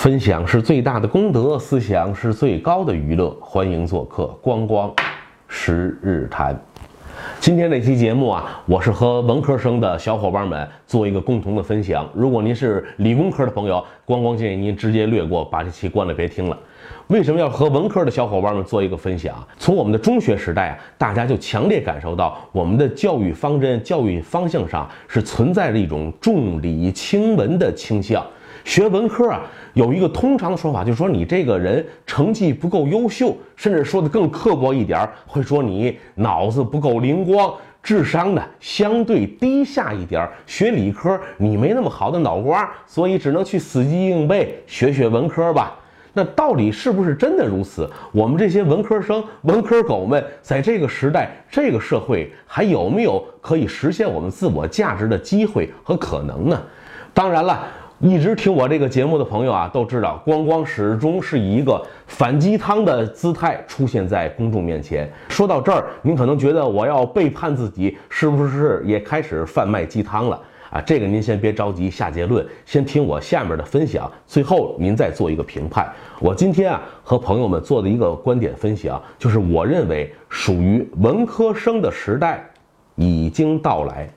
分享是最大的功德，思想是最高的娱乐。欢迎做客光光十日谈。今天这期节目啊，我是和文科生的小伙伴们做一个共同的分享。如果您是理工科的朋友，光光建议您直接略过，把这期关了，别听了。为什么要和文科的小伙伴们做一个分享？从我们的中学时代啊，大家就强烈感受到我们的教育方针、教育方向上是存在着一种重理轻文的倾向。学文科啊，有一个通常的说法，就是说你这个人成绩不够优秀，甚至说的更刻薄一点，会说你脑子不够灵光，智商呢相对低下一点。学理科你没那么好的脑瓜，所以只能去死记硬背，学学文科吧。那到底是不是真的如此？我们这些文科生、文科狗们，在这个时代、这个社会，还有没有可以实现我们自我价值的机会和可能呢？当然了。一直听我这个节目的朋友啊，都知道光光始终是以一个反鸡汤的姿态出现在公众面前。说到这儿，您可能觉得我要背叛自己，是不是也开始贩卖鸡汤了啊？这个您先别着急下结论，先听我下面的分享，最后您再做一个评判。我今天啊和朋友们做的一个观点分享，就是我认为属于文科生的时代已经到来。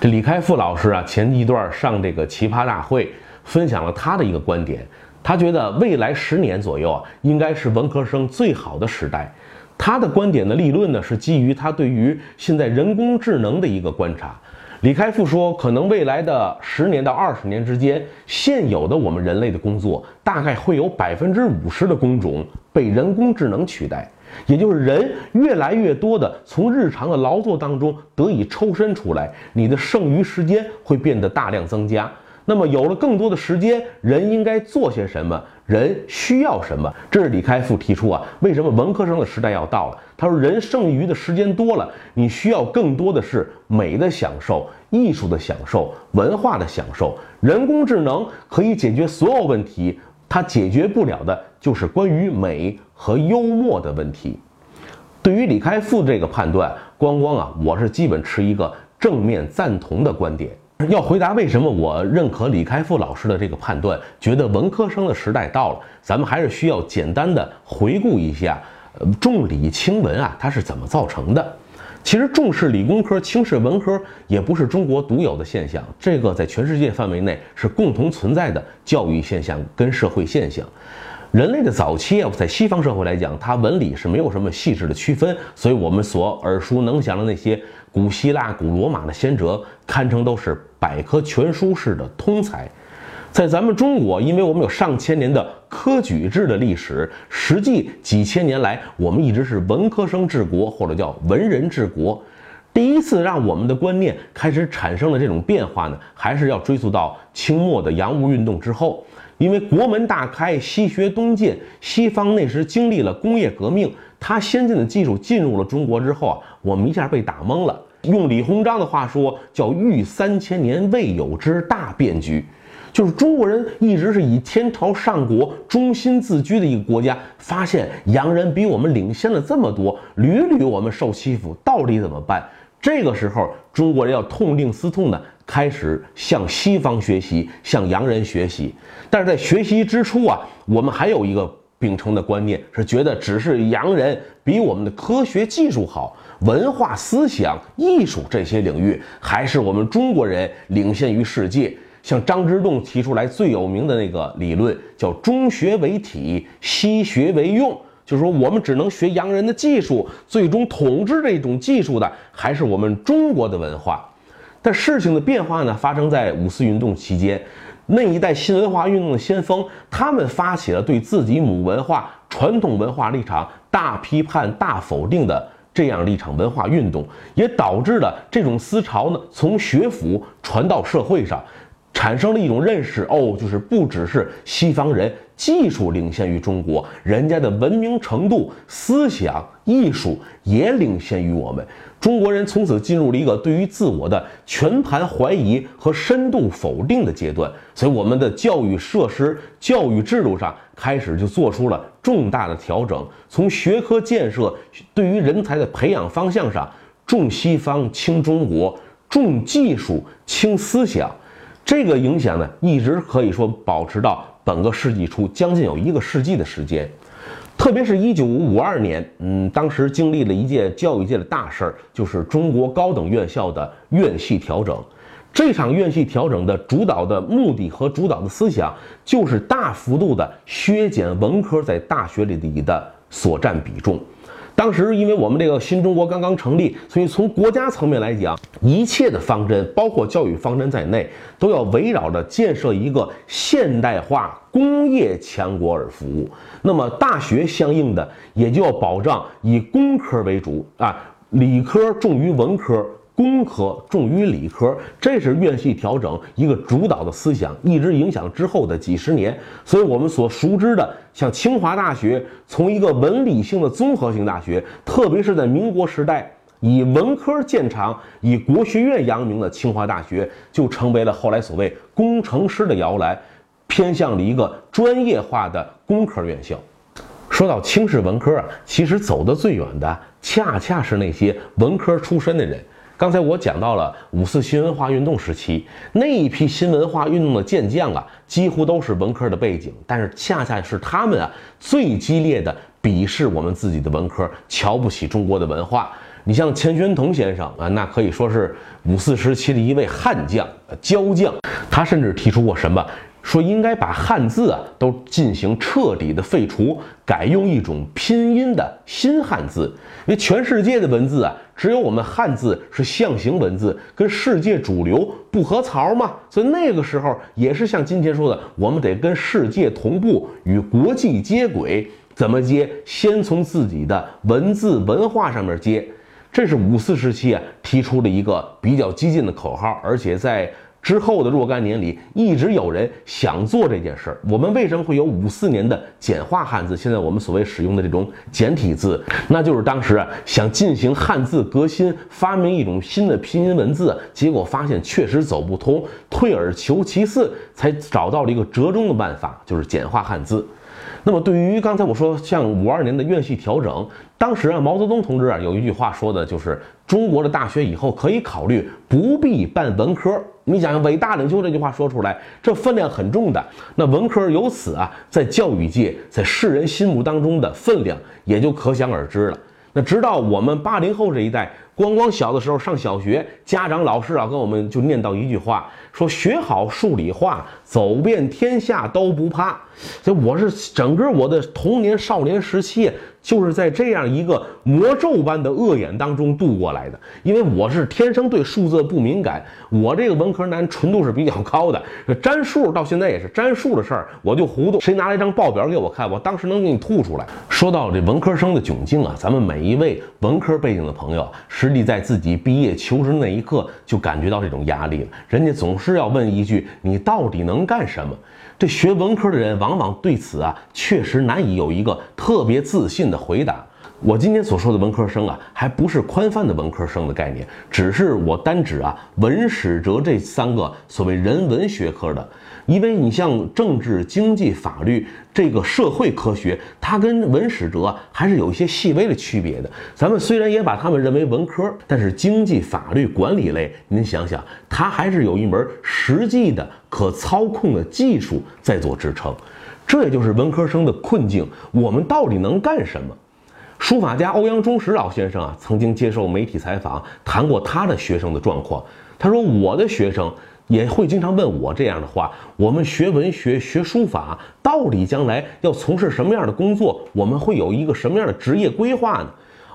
这李开复老师啊，前一段上这个奇葩大会，分享了他的一个观点。他觉得未来十年左右啊，应该是文科生最好的时代。他的观点的立论呢，是基于他对于现在人工智能的一个观察。李开复说，可能未来的十年到二十年之间，现有的我们人类的工作，大概会有百分之五十的工种被人工智能取代。也就是人越来越多的从日常的劳作当中得以抽身出来，你的剩余时间会变得大量增加。那么有了更多的时间，人应该做些什么？人需要什么？这是李开复提出啊，为什么文科生的时代要到了？他说，人剩余的时间多了，你需要更多的是美的享受、艺术的享受、文化的享受。人工智能可以解决所有问题。它解决不了的就是关于美和幽默的问题。对于李开复这个判断，光光啊，我是基本持一个正面赞同的观点。要回答为什么我认可李开复老师的这个判断，觉得文科生的时代到了，咱们还是需要简单的回顾一下，呃，重理轻文啊，它是怎么造成的。其实重视理工科、轻视文科也不是中国独有的现象，这个在全世界范围内是共同存在的教育现象跟社会现象。人类的早期啊，在西方社会来讲，它文理是没有什么细致的区分，所以我们所耳熟能详的那些古希腊、古罗马的先哲，堪称都是百科全书式的通才。在咱们中国，因为我们有上千年的科举制的历史，实际几千年来，我们一直是文科生治国，或者叫文人治国。第一次让我们的观念开始产生了这种变化呢，还是要追溯到清末的洋务运动之后。因为国门大开，西学东进，西方那时经历了工业革命，它先进的技术进入了中国之后啊，我们一下被打懵了。用李鸿章的话说，叫“遇三千年未有之大变局”。就是中国人一直是以天朝上国中心自居的一个国家，发现洋人比我们领先了这么多，屡屡我们受欺负，到底怎么办？这个时候，中国人要痛定思痛的，开始向西方学习，向洋人学习。但是在学习之初啊，我们还有一个秉承的观念，是觉得只是洋人比我们的科学技术好，文化思想、艺术这些领域，还是我们中国人领先于世界。像张之洞提出来最有名的那个理论，叫“中学为体，西学为用”，就是说我们只能学洋人的技术，最终统治这种技术的还是我们中国的文化。但事情的变化呢，发生在五四运动期间，那一代新文化运动的先锋，他们发起了对自己母文化、传统文化立场大批判、大否定的这样一场文化运动，也导致了这种思潮呢，从学府传到社会上。产生了一种认识哦，就是不只是西方人技术领先于中国，人家的文明程度、思想、艺术也领先于我们。中国人从此进入了一个对于自我的全盘怀疑和深度否定的阶段，所以我们的教育设施、教育制度上开始就做出了重大的调整，从学科建设对于人才的培养方向上，重西方轻中国，重技术轻思想。这个影响呢，一直可以说保持到本个世纪初，将近有一个世纪的时间。特别是一九五二年，嗯，当时经历了一件教育界的大事儿，就是中国高等院校的院系调整。这场院系调整的主导的目的和主导的思想，就是大幅度的削减文科在大学里的所占比重。当时，因为我们这个新中国刚刚成立，所以从国家层面来讲，一切的方针，包括教育方针在内，都要围绕着建设一个现代化工业强国而服务。那么，大学相应的也就要保障以工科为主啊，理科重于文科。工科重于理科，这是院系调整一个主导的思想，一直影响之后的几十年。所以，我们所熟知的，像清华大学，从一个文理性的综合性大学，特别是在民国时代以文科见长、以国学院扬名的清华大学，就成为了后来所谓工程师的摇篮，偏向了一个专业化的工科院校。说到清式文科啊，其实走得最远的，恰恰是那些文科出身的人。刚才我讲到了五四新文化运动时期那一批新文化运动的健将啊，几乎都是文科的背景，但是恰恰是他们啊最激烈的鄙视我们自己的文科，瞧不起中国的文化。你像钱玄同先生啊，那可以说是五四时期的一位悍将、骄将，他甚至提出过什么？说应该把汉字啊都进行彻底的废除，改用一种拼音的新汉字，因为全世界的文字啊，只有我们汉字是象形文字，跟世界主流不合槽嘛。所以那个时候也是像今天说的，我们得跟世界同步，与国际接轨。怎么接？先从自己的文字文化上面接。这是五四时期啊提出的一个比较激进的口号，而且在。之后的若干年里，一直有人想做这件事儿。我们为什么会有五四年的简化汉字？现在我们所谓使用的这种简体字，那就是当时啊想进行汉字革新，发明一种新的拼音文字，结果发现确实走不通，退而求其次，才找到了一个折中的办法，就是简化汉字。那么，对于刚才我说像五二年的院系调整，当时啊，毛泽东同志啊有一句话说的就是中国的大学以后可以考虑不必办文科。你想想，伟大领袖这句话说出来，这分量很重的。那文科由此啊，在教育界，在世人心目当中的分量也就可想而知了。那直到我们八零后这一代。光光小的时候上小学，家长老师啊跟我们就念叨一句话，说学好数理化，走遍天下都不怕。所以我是整个我的童年少年时期。就是在这样一个魔咒般的恶眼当中度过来的，因为我是天生对数字不敏感，我这个文科男纯度是比较高的，占数到现在也是占数的事儿，我就糊涂。谁拿了一张报表给我看，我当时能给你吐出来。说到这文科生的窘境啊，咱们每一位文科背景的朋友，实际在自己毕业求职那一刻就感觉到这种压力了。人家总是要问一句：你到底能干什么？这学文科的人往往对此啊，确实难以有一个特别自信的回答。我今天所说的文科生啊，还不是宽泛的文科生的概念，只是我单指啊文史哲这三个所谓人文学科的。因为你像政治、经济、法律这个社会科学，它跟文史哲还是有一些细微的区别的。咱们虽然也把它们认为文科，但是经济、法律、管理类，您想想，它还是有一门实际的可操控的技术在做支撑。这也就是文科生的困境。我们到底能干什么？书法家欧阳中石老先生啊，曾经接受媒体采访，谈过他的学生的状况。他说：“我的学生。”也会经常问我这样的话：我们学文学、学书法，到底将来要从事什么样的工作？我们会有一个什么样的职业规划呢？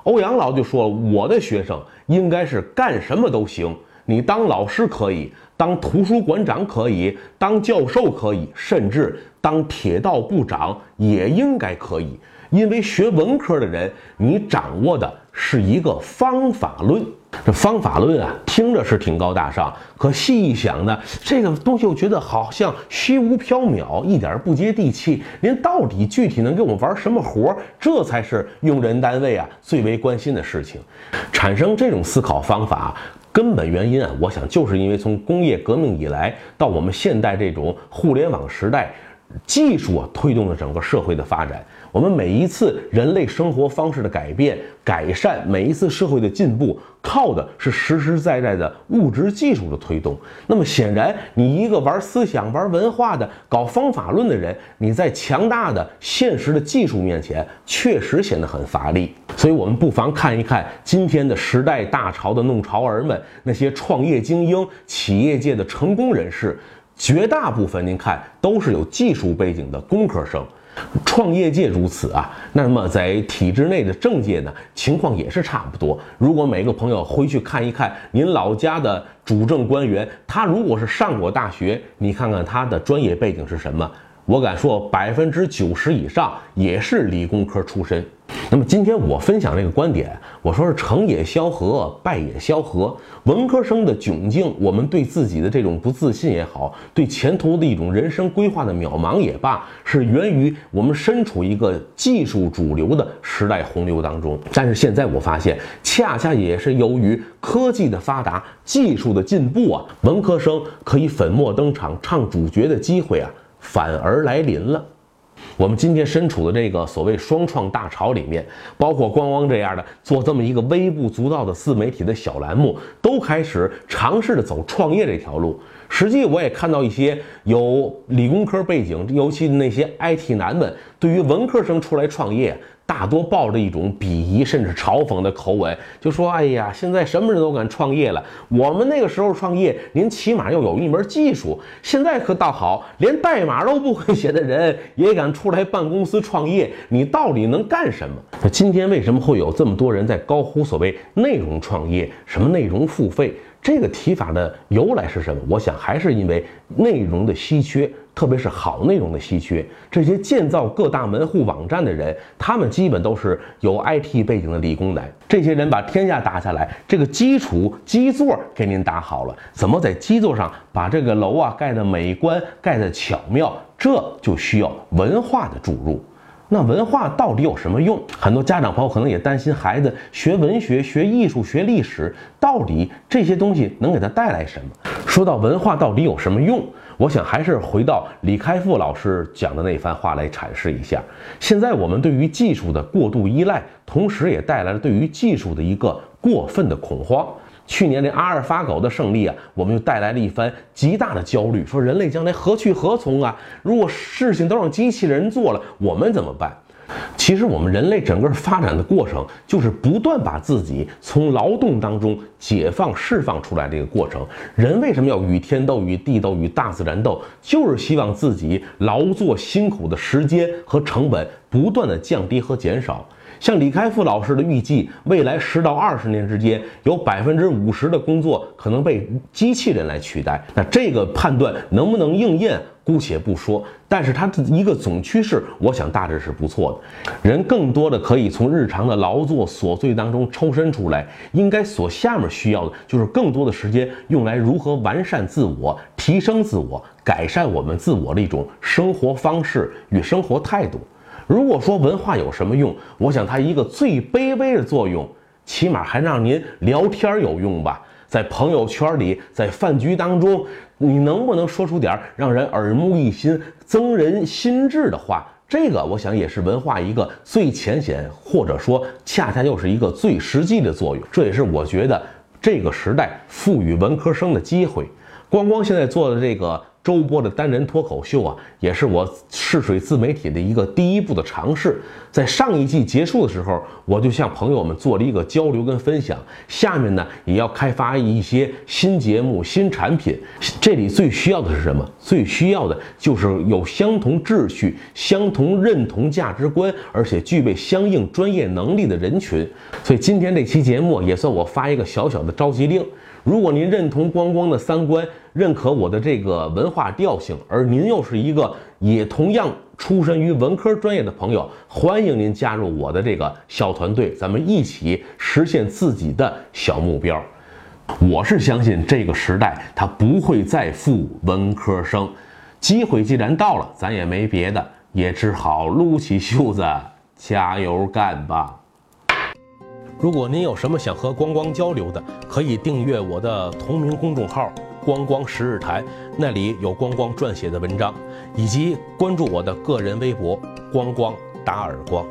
欧阳老就说：我的学生应该是干什么都行，你当老师可以，当图书馆长可以，当教授可以，甚至当铁道部长也应该可以。因为学文科的人，你掌握的是一个方法论。这方法论啊，听着是挺高大上，可细一想呢，这个东西我觉得好像虚无缥缈，一点不接地气。您到底具体能给我们玩什么活？这才是用人单位啊最为关心的事情。产生这种思考方法，根本原因啊，我想就是因为从工业革命以来到我们现代这种互联网时代。技术啊，推动了整个社会的发展。我们每一次人类生活方式的改变、改善，每一次社会的进步，靠的是实实在在的物质技术的推动。那么显然，你一个玩思想、玩文化的、搞方法论的人，你在强大的现实的技术面前，确实显得很乏力。所以，我们不妨看一看今天的时代大潮的弄潮儿们，那些创业精英、企业界的成功人士，绝大部分您看都是有技术背景的工科生。创业界如此啊，那么在体制内的政界呢，情况也是差不多。如果每个朋友回去看一看您老家的主政官员，他如果是上过大学，你看看他的专业背景是什么？我敢说百分之九十以上也是理工科出身。那么今天我分享这个观点，我说是成也萧何，败也萧何。文科生的窘境，我们对自己的这种不自信也好，对前途的一种人生规划的渺茫也罢，是源于我们身处一个技术主流的时代洪流当中。但是现在我发现，恰恰也是由于科技的发达、技术的进步啊，文科生可以粉墨登场、唱主角的机会啊，反而来临了。我们今天身处的这个所谓双创大潮里面，包括光光这样的做这么一个微不足道的自媒体的小栏目，都开始尝试着走创业这条路。实际我也看到一些有理工科背景，尤其那些 IT 男们，对于文科生出来创业。大多抱着一种鄙夷甚至嘲讽的口吻，就说：“哎呀，现在什么人都敢创业了。我们那个时候创业，您起码要有一门技术。现在可倒好，连代码都不会写的人也敢出来办公司创业。你到底能干什么？那今天为什么会有这么多人在高呼所谓内容创业，什么内容付费？这个提法的由来是什么？我想还是因为内容的稀缺。”特别是好内容的稀缺，这些建造各大门户网站的人，他们基本都是有 IT 背景的理工男。这些人把天下打下来，这个基础基座给您打好了，怎么在基座上把这个楼啊盖得美观、盖得巧妙？这就需要文化的注入。那文化到底有什么用？很多家长朋友可能也担心孩子学文学、学艺术、学历史，到底这些东西能给他带来什么？说到文化到底有什么用？我想还是回到李开复老师讲的那番话来阐释一下。现在我们对于技术的过度依赖，同时也带来了对于技术的一个过分的恐慌。去年那阿尔法狗的胜利啊，我们就带来了一番极大的焦虑，说人类将来何去何从啊？如果事情都让机器人做了，我们怎么办？其实我们人类整个发展的过程，就是不断把自己从劳动当中解放、释放出来的一个过程。人为什么要与天斗、与地斗、与大自然斗？就是希望自己劳作辛苦的时间和成本不断的降低和减少。像李开复老师的预计，未来十到二十年之间，有百分之五十的工作可能被机器人来取代。那这个判断能不能应验，姑且不说。但是它的一个总趋势，我想大致是不错的。人更多的可以从日常的劳作琐碎当中抽身出来，应该所下面需要的就是更多的时间用来如何完善自我、提升自我、改善我们自我的一种生活方式与生活态度。如果说文化有什么用，我想它一个最卑微的作用，起码还让您聊天有用吧。在朋友圈里，在饭局当中，你能不能说出点让人耳目一新、增人心智的话？这个我想也是文化一个最浅显，或者说恰恰又是一个最实际的作用。这也是我觉得这个时代赋予文科生的机会。光光现在做的这个。周播的单人脱口秀啊，也是我试水自媒体的一个第一步的尝试。在上一季结束的时候，我就向朋友们做了一个交流跟分享。下面呢，也要开发一些新节目、新产品。这里最需要的是什么？最需要的就是有相同秩序、相同认同价值观，而且具备相应专业能力的人群。所以今天这期节目也算我发一个小小的召集令。如果您认同光光的三观，认可我的这个文化调性，而您又是一个也同样出身于文科专业的朋友，欢迎您加入我的这个小团队，咱们一起实现自己的小目标。我是相信这个时代它不会再负文科生，机会既然到了，咱也没别的，也只好撸起袖子加油干吧。如果您有什么想和光光交流的，可以订阅我的同名公众号“光光十日台”，那里有光光撰写的文章，以及关注我的个人微博“光光打耳光。